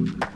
Mm-hmm.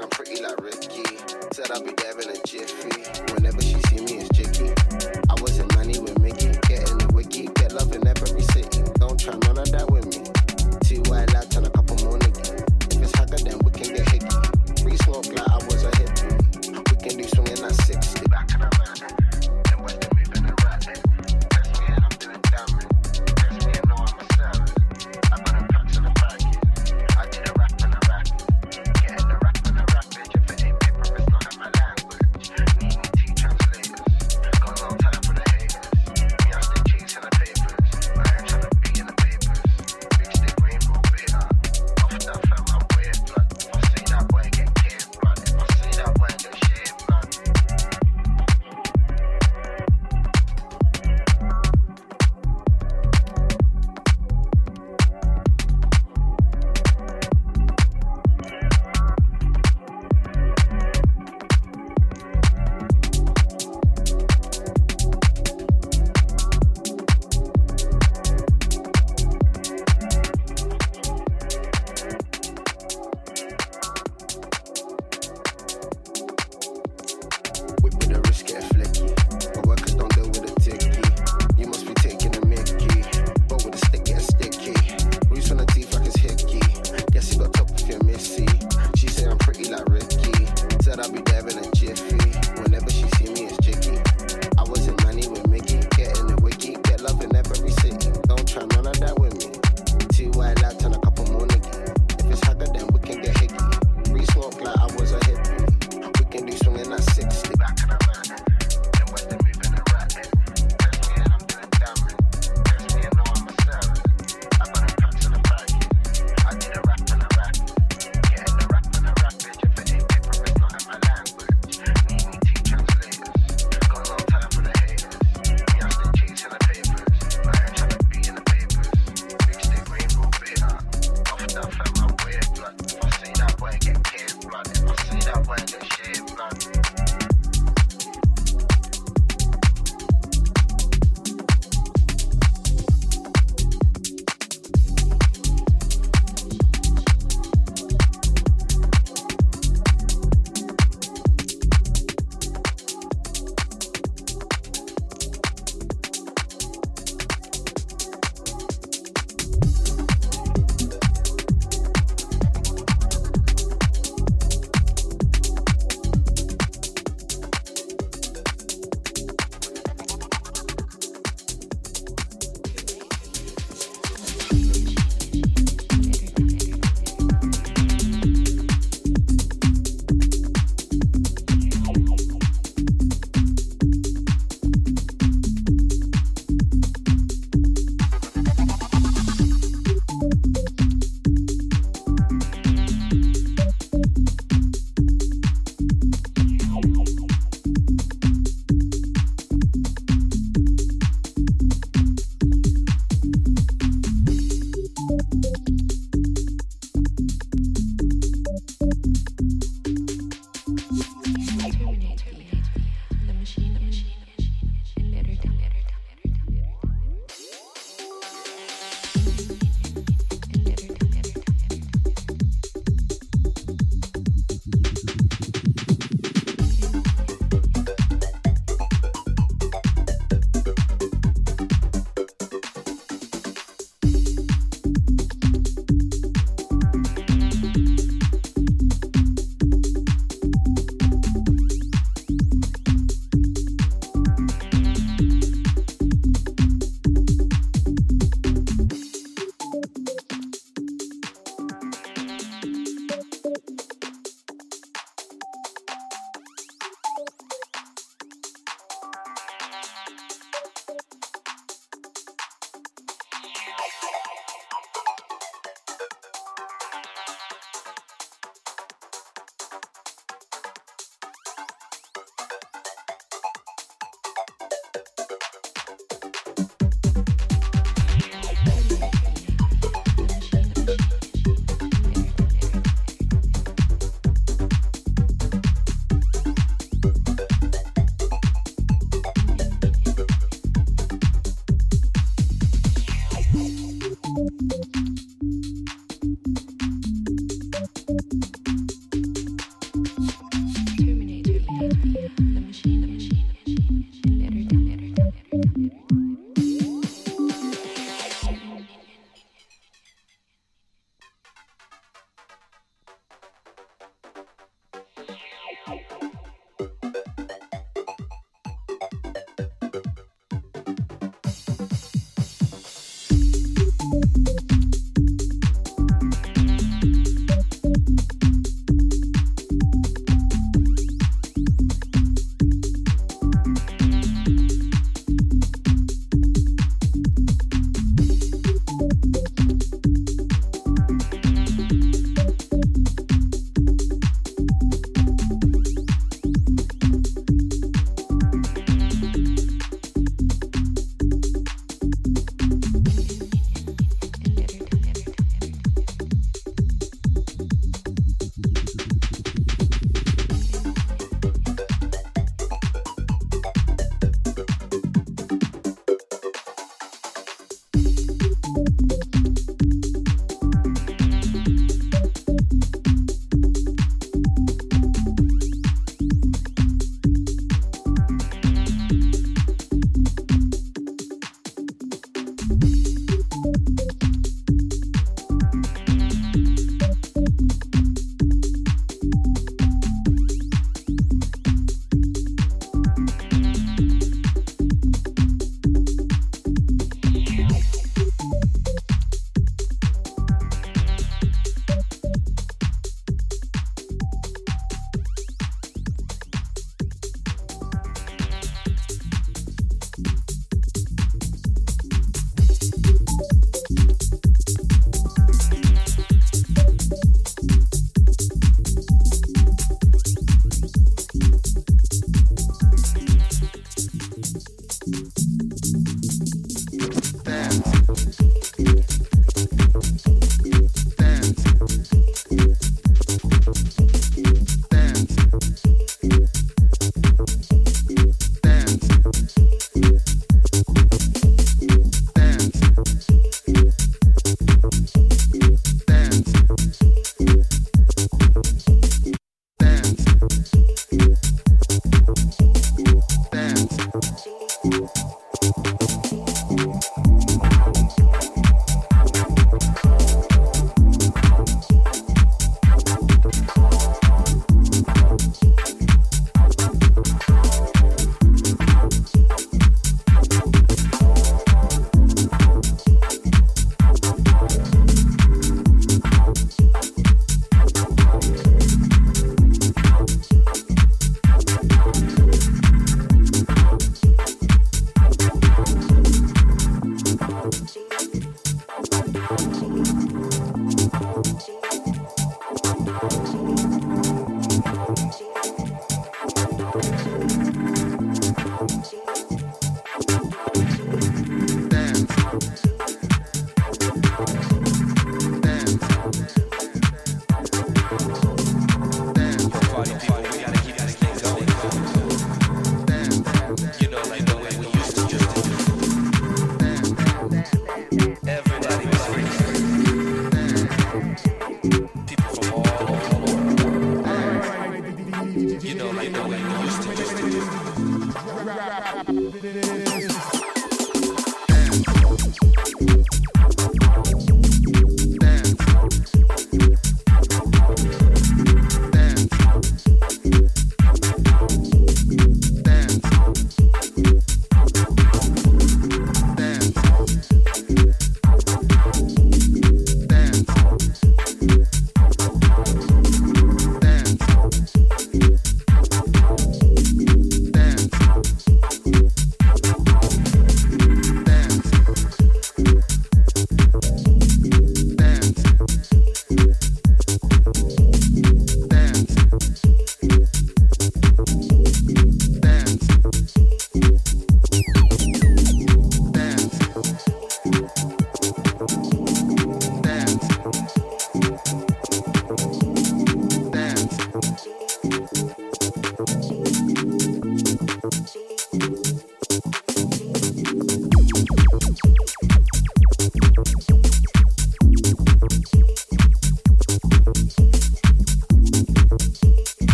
I'm pretty like Ricky. Said I'll be there in a jiffy.